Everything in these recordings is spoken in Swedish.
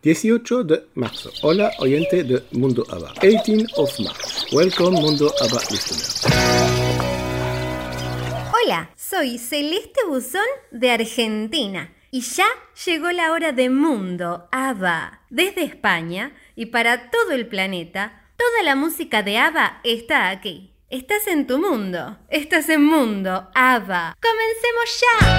18 de marzo. Hola, oyente de Mundo ABBA. 18 of March. Welcome, Mundo ABBA listeners. Hola, soy Celeste Buzón de Argentina y ya llegó la hora de Mundo ABBA. Desde España y para todo el planeta, toda la música de ABBA está aquí. Estás en tu mundo, estás en Mundo ABBA. ¡Comencemos ya!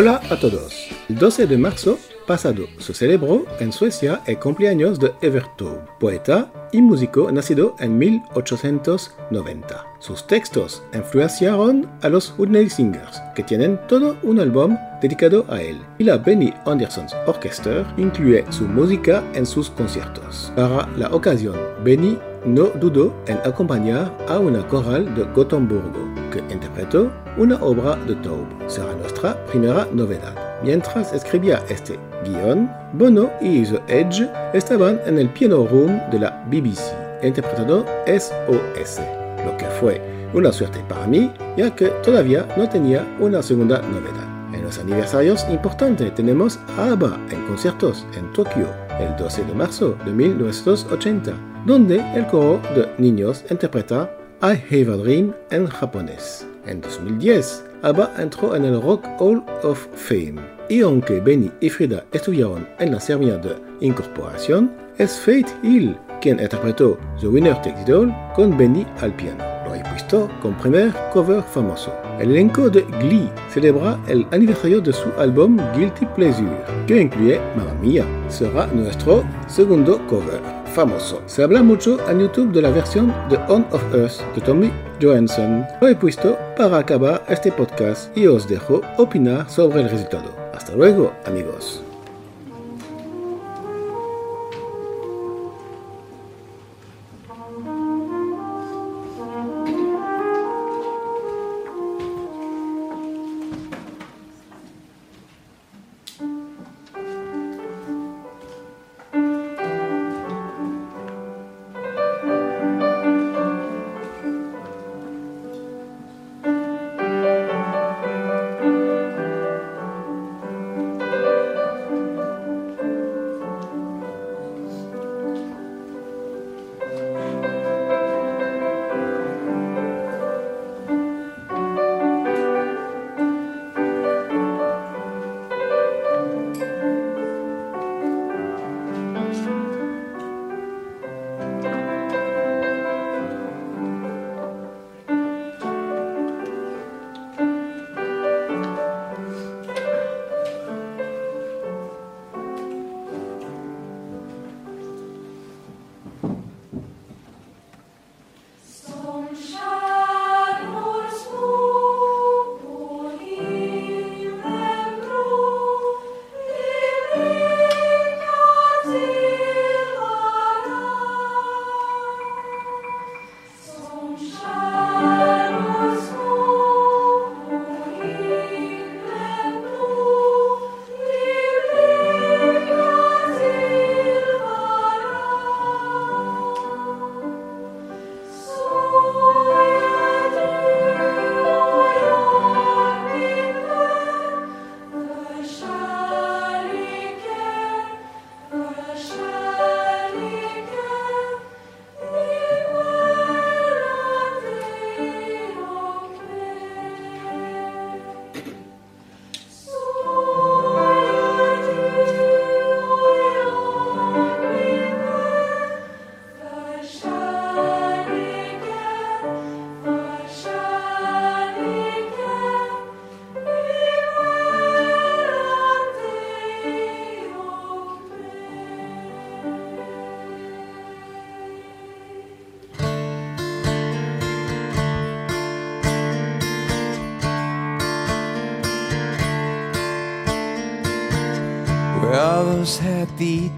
Hola a todos. El 12 de marzo pasado se celebró en Suecia el cumpleaños de Evert poeta y músico nacido en 1890. Sus textos influenciaron a los Singers, que tienen todo un álbum dedicado a él, y la Benny Anderson's Orchestra incluye su música en sus conciertos. Para la ocasión, Benny no dudó en acompañar a una coral de Gotemburgo, que interpretó una obra de Taube. Será nuestra primera novedad. Mientras escribía este guion, Bono y The Edge estaban en el piano room de la BBC, interpretando SOS, lo que fue una suerte para mí, ya que todavía no tenía una segunda novedad. En los aniversarios importantes tenemos a ABBA en conciertos en Tokio el 12 de marzo de 1980, donde el coro de niños interpreta I Have a Dream en japonés. En 2010, ABBA entró en el Rock Hall of Fame. Y aunque Benny y Frida estuvieron en la ceremonia de incorporación, es Faith Hill quien interpretó The Winner Takes It All con Benny al piano. Lo he puesto como primer cover famoso. El elenco de Glee celebra el aniversario de su álbum Guilty Pleasure, que incluye Mamma Mia. Será nuestro segundo cover famoso. Se habla mucho en YouTube de la versión de On of Earth de Tommy Johansson. Lo he puesto para acabar este podcast y os dejo opinar sobre el resultado. Hasta luego, amigos.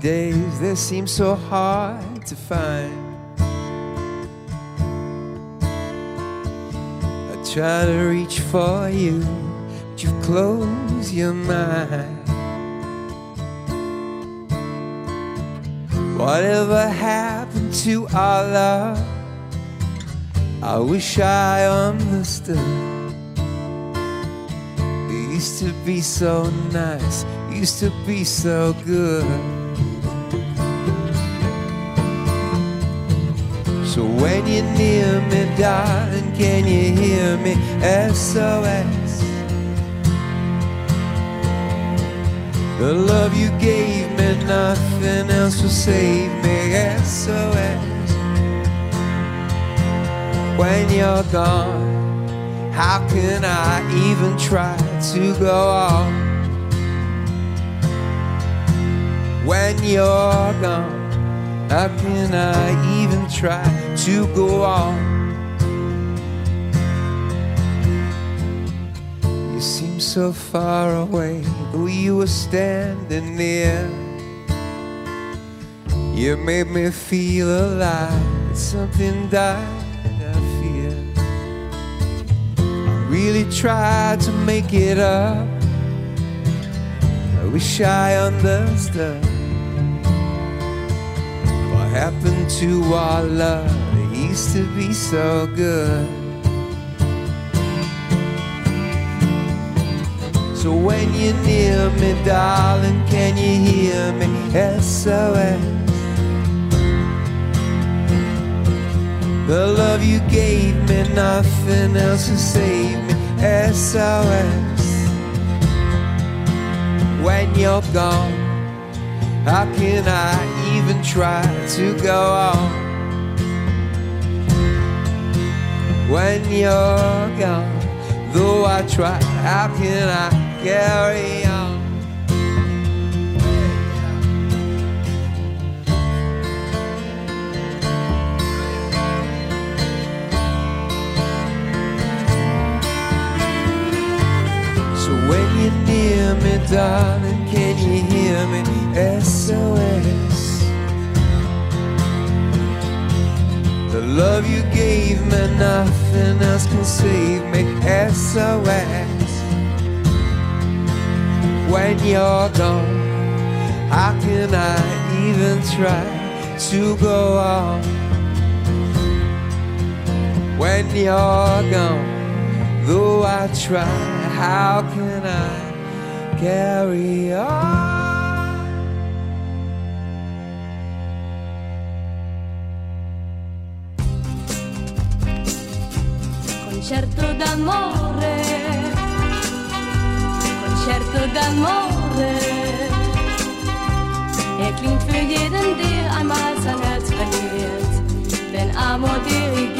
Days, they seem so hard to find. I try to reach for you, but you close your mind. Whatever happened to our love? I wish I understood. Used to be so nice, used to be so good. Near me, darling, can you hear me? SOS. The love you gave me, nothing else will save me. SOS. When you're gone, how can I even try to go on? When you're gone, how can I even try to go on? You seem so far away, but you were standing near. You made me feel alive, something died, I fear. I really tried to make it up. I wish I understood what happened to our love. Used to be so good. So when you're near me, darling, can you hear me? SOS. The love you gave me, nothing else will save me. SOS. When you're gone, how can I even try to go on? When you're gone, though I try, how can I carry on? So when you're near me, darling, can you hear me? SOS. The love you gave me, nothing else can save me. SOS. When you're gone, how can I even try to go on? When you're gone, though I try, how can I carry on? Concerto d'amore, Concerto d'amore. Er klingt für jeden, der einmal sein Herz verliert, wenn Amor dirigiert.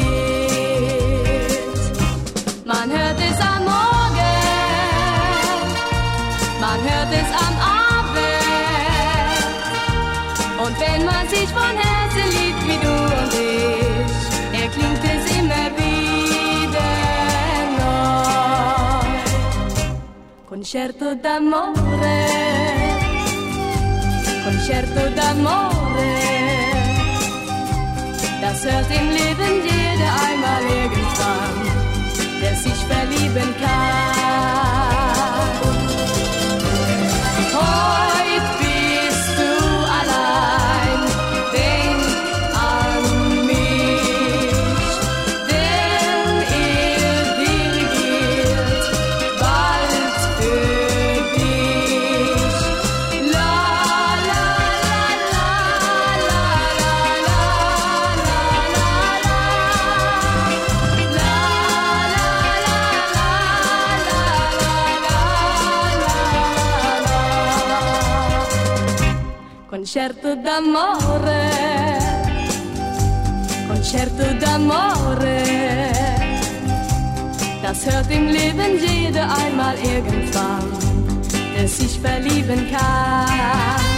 Concerto d'amore, Concerto d'amore. Das hört im Leben jeder einmal irgendwann, der sich verlieben kann. Concerto d'amore, Concerto d'amore. Das hört im Leben jeder einmal irgendwann, der sich verlieben kann.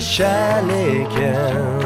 Kärleken.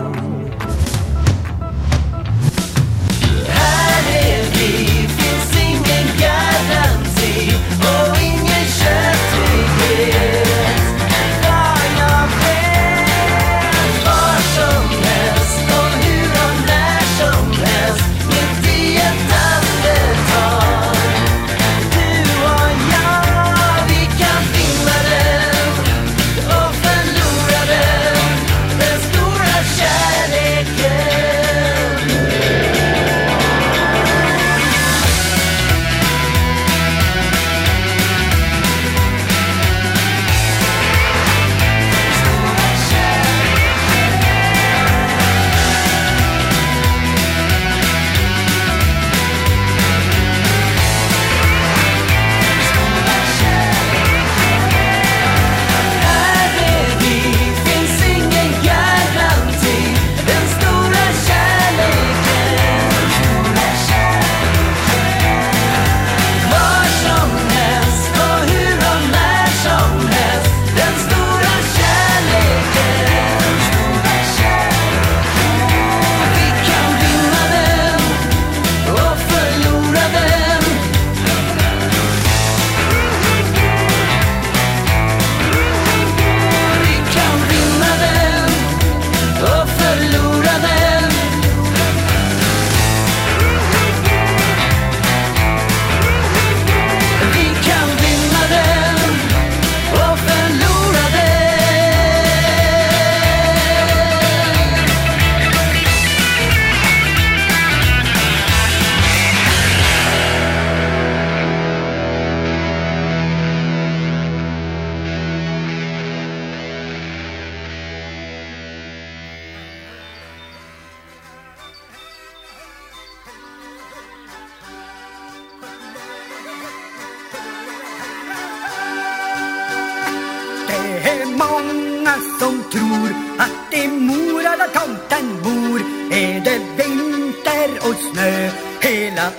Det är många som tror att i Mora där tomten bor är det vinter och snö hela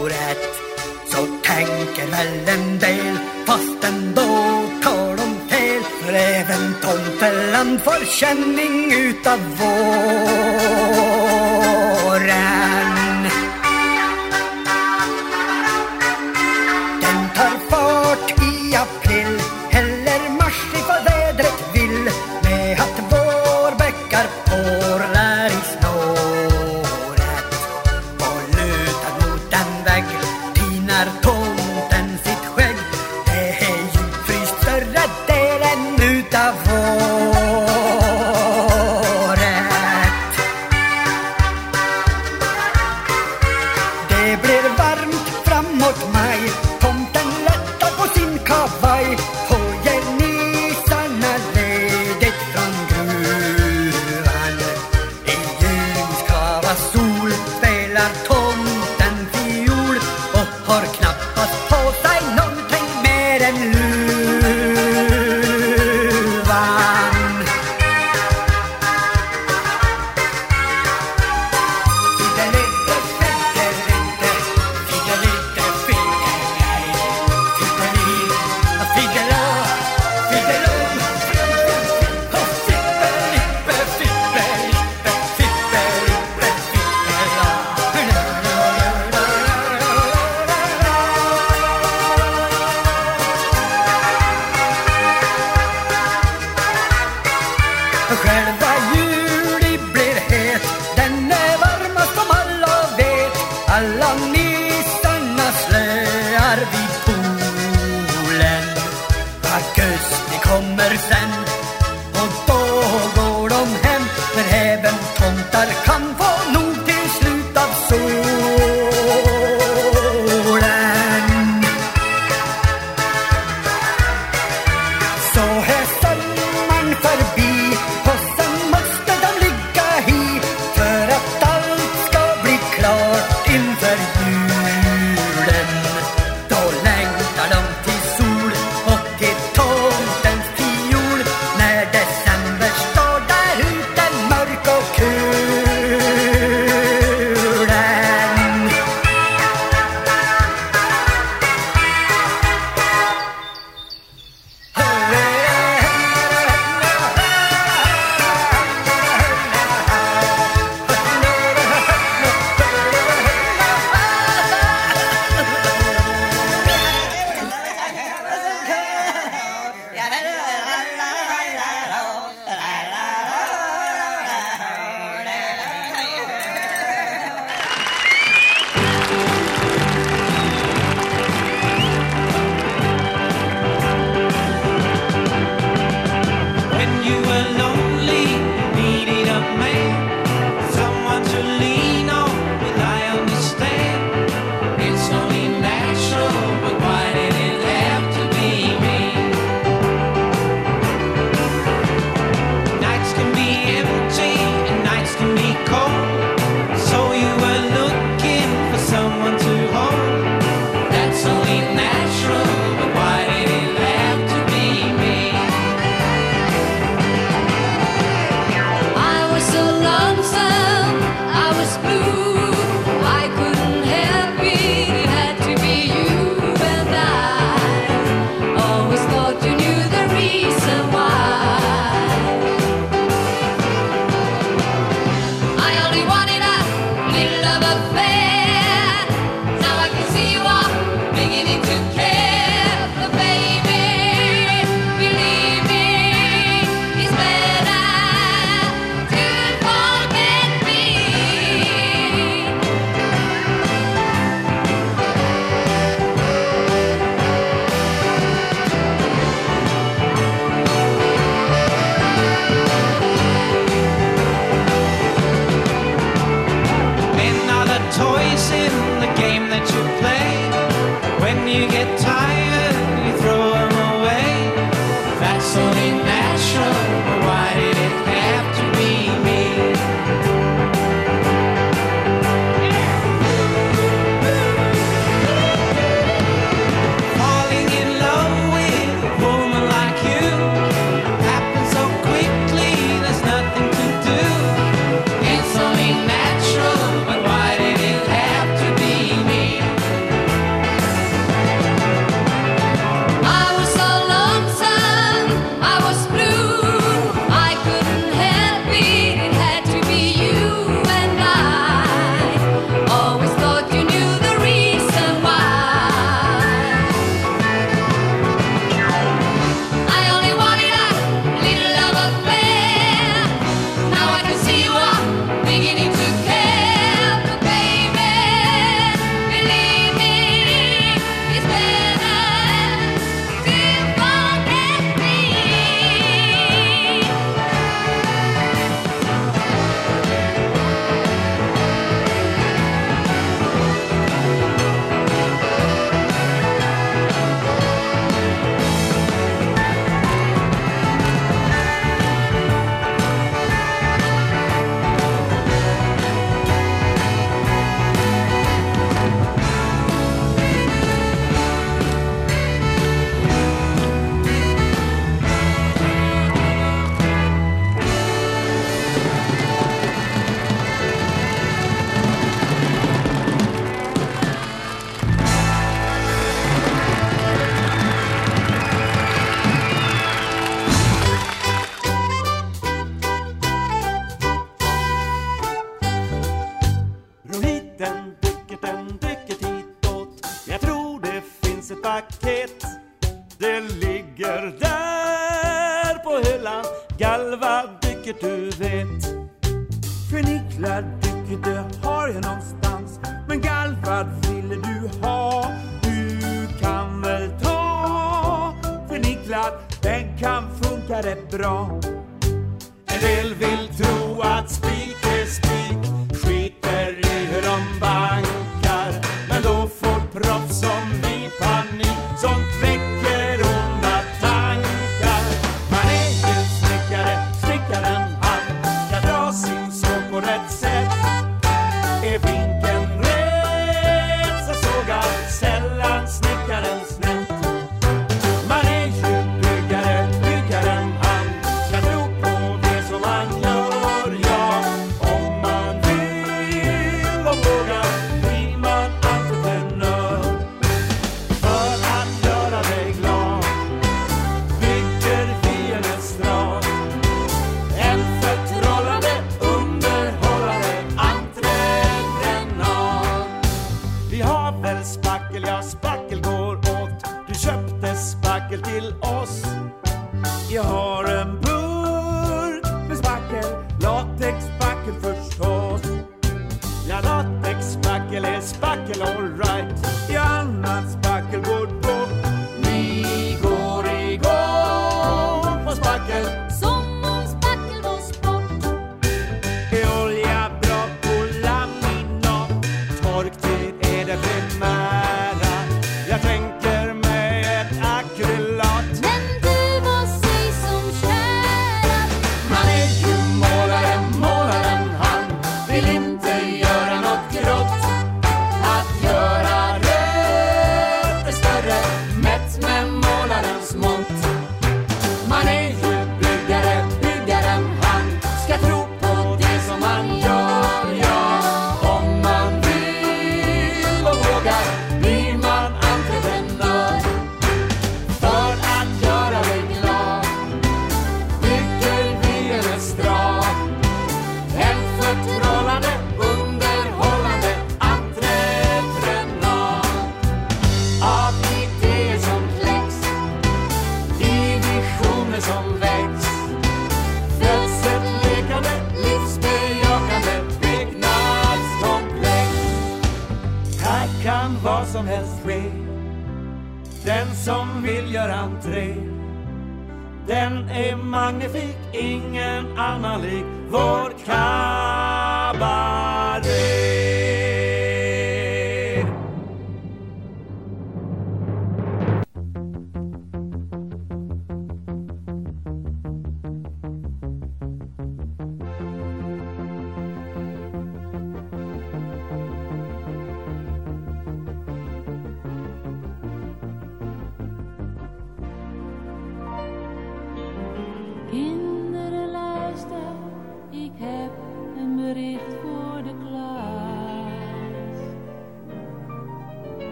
året. Så tänker väl en del fast ändå tar de fel. För även tomteland får känning utav våren.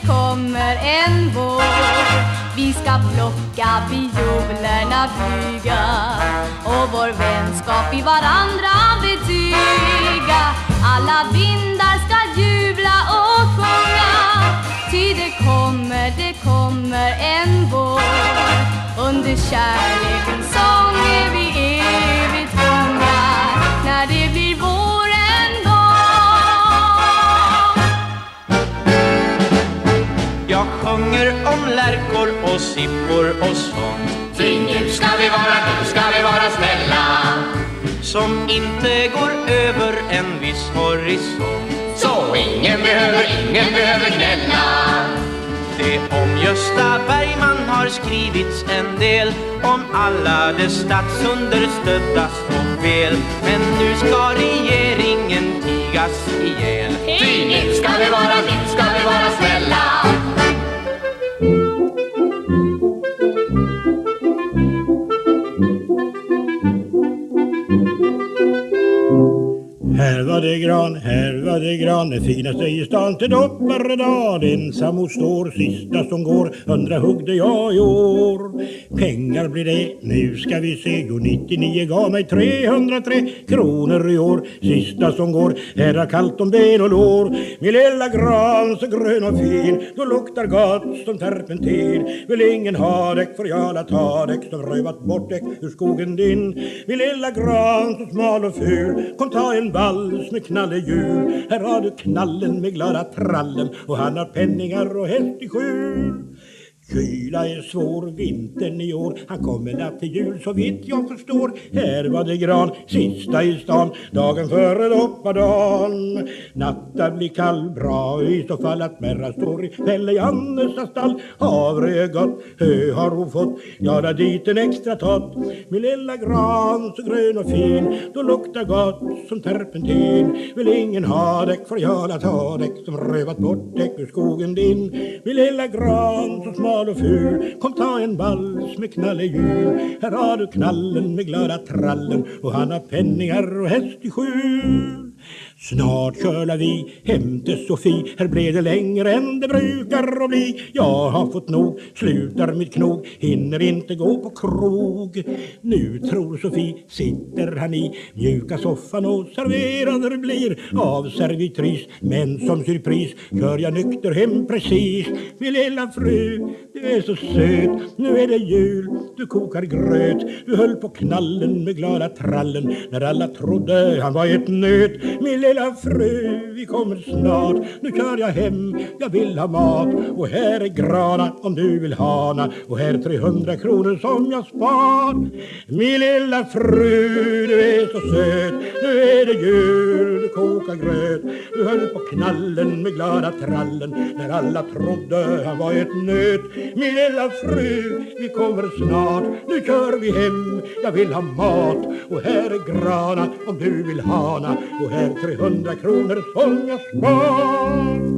Det kommer en vår. Vi ska plocka violerna flyga. Och vår vänskap i varandra betyga. Alla vindar ska jubla och sjunga. Ty det kommer, det kommer en vår. Under kärlekens sång är vi sjunger om lärkor och sippor och sånt Ty nu ska vi vara, nu ska vi vara snälla. Som inte går över en viss horisont. Så ingen behöver, ingen behöver gnälla. Det om Gösta Bergman har skrivits en del. Om alla de statsunderstödda små fel Men nu ska regeringen tigas ihjäl. Ty nu ska vi vara, nu ska vi vara snälla Här var det gran, här var det gran, det finaste i stan till dopparedan Ensam hos står, sista som går, hundra huggde jag i år. Pengar blir det, nu ska vi se, jo 99 gav mig 303 kronor i år. Sista som går, här har kallt om ben och lår. Min lilla gran så grön och fin, då luktar gott som terpentin. Vill ingen ha däck får jag la ta däck som rövat bort däck ur skogen din. Min lilla gran så smal och ful, kom ta en ball vals med knallehjul. Här har du knallen med glada trallen och han har penningar och häst i skjul. Kyla är svår, vintern i år, han kommer natt till jul så vitt jag förstår. Här var det gran, sista i stan, dagen före doppadan. Natta blir kall, bra i så fall att märra står i Pelle Jannes stall. Havre är gott, hö har hon fått, Jag där dit en extra tott. Min lilla gran så grön och fin, då luktar gott som terpentin. Vill ingen ha däck får jag la ta däck som rövat bort däck ur skogen din. Min lilla gran så smal och ful, kom ta en vals med knallehjul. Här har du knallen med glada trallen och han har penningar och häst i skjul. Snart kölar vi hem till Sofie. Här blev det längre än det brukar att bli. Jag har fått nog, slutar mitt knog. Hinner inte gå på krog. Nu tror Sofie sitter han i mjuka soffan och serverad det blir. Av servitris Men som surpris kör jag nykter hem precis. Min lilla fru, du är så söt. Nu är det jul, du kokar gröt. Du höll på knallen med glada trallen När alla trodde han var ett nöt. Min lilla fru, vi kommer snart. Nu kör jag hem, jag vill ha mat. Och här är grana om du vill hana. Och här 300 kronor som jag spar Min lilla fru, du är så söt. Nu är det jul, du kokar gröt. Du höll på knallen med glada trallen När alla trodde han var ett nöt. Min lilla fru, vi kommer snart. Nu kör vi hem, jag vill ha mat. Och här är grana om du vill hana. Och här 300 kronor som jag spar.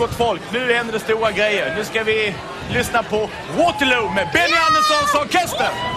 gott folk, nu händer det stora grejer. Nu ska vi lyssna på Waterloo med Benny Anderssons orkester.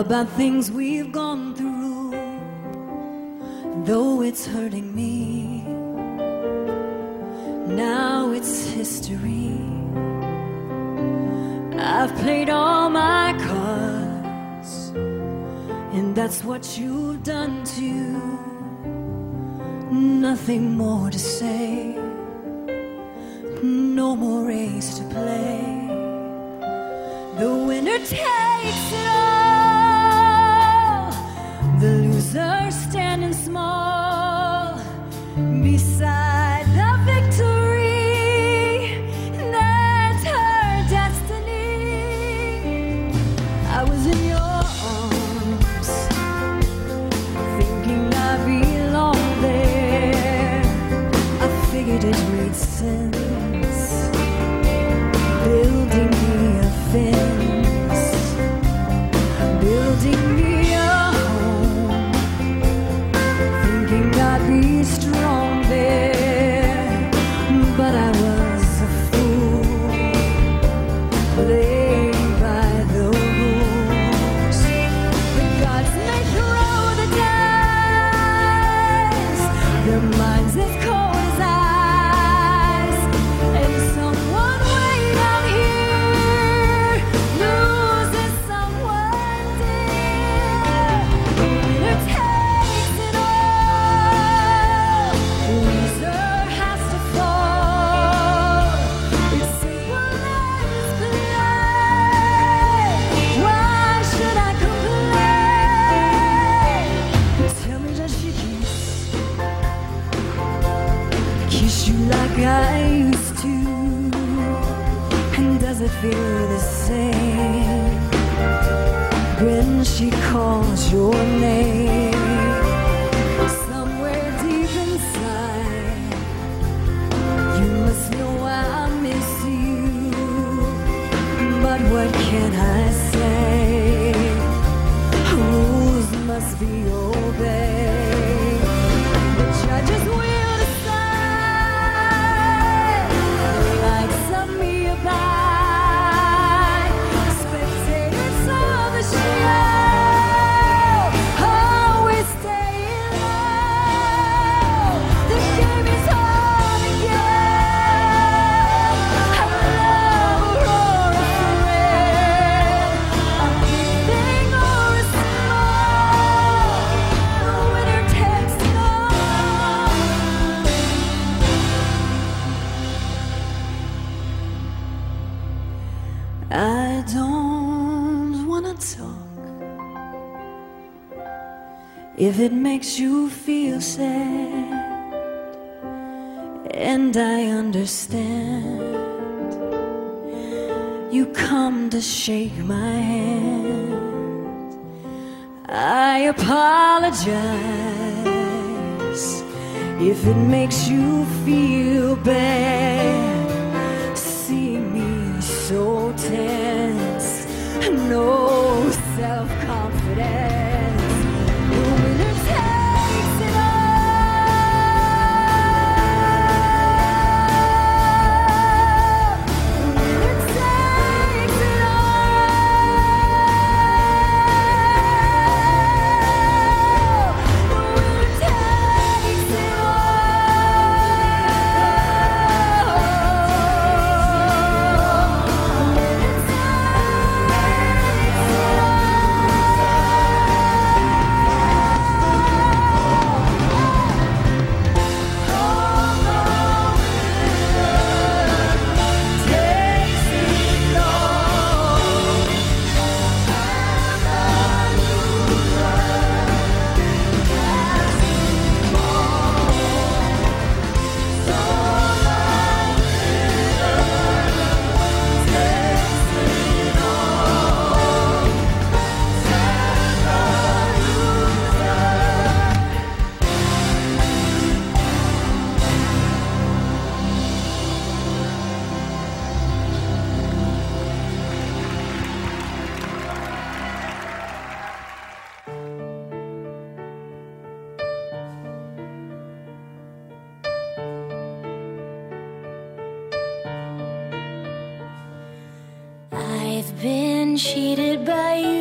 About things we've been cheated by you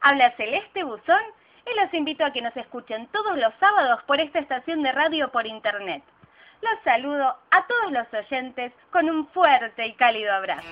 Habla Celeste Buzón y los invito a que nos escuchen todos los sábados por esta estación de radio por internet. Los saludo a todos los oyentes con un fuerte y cálido abrazo.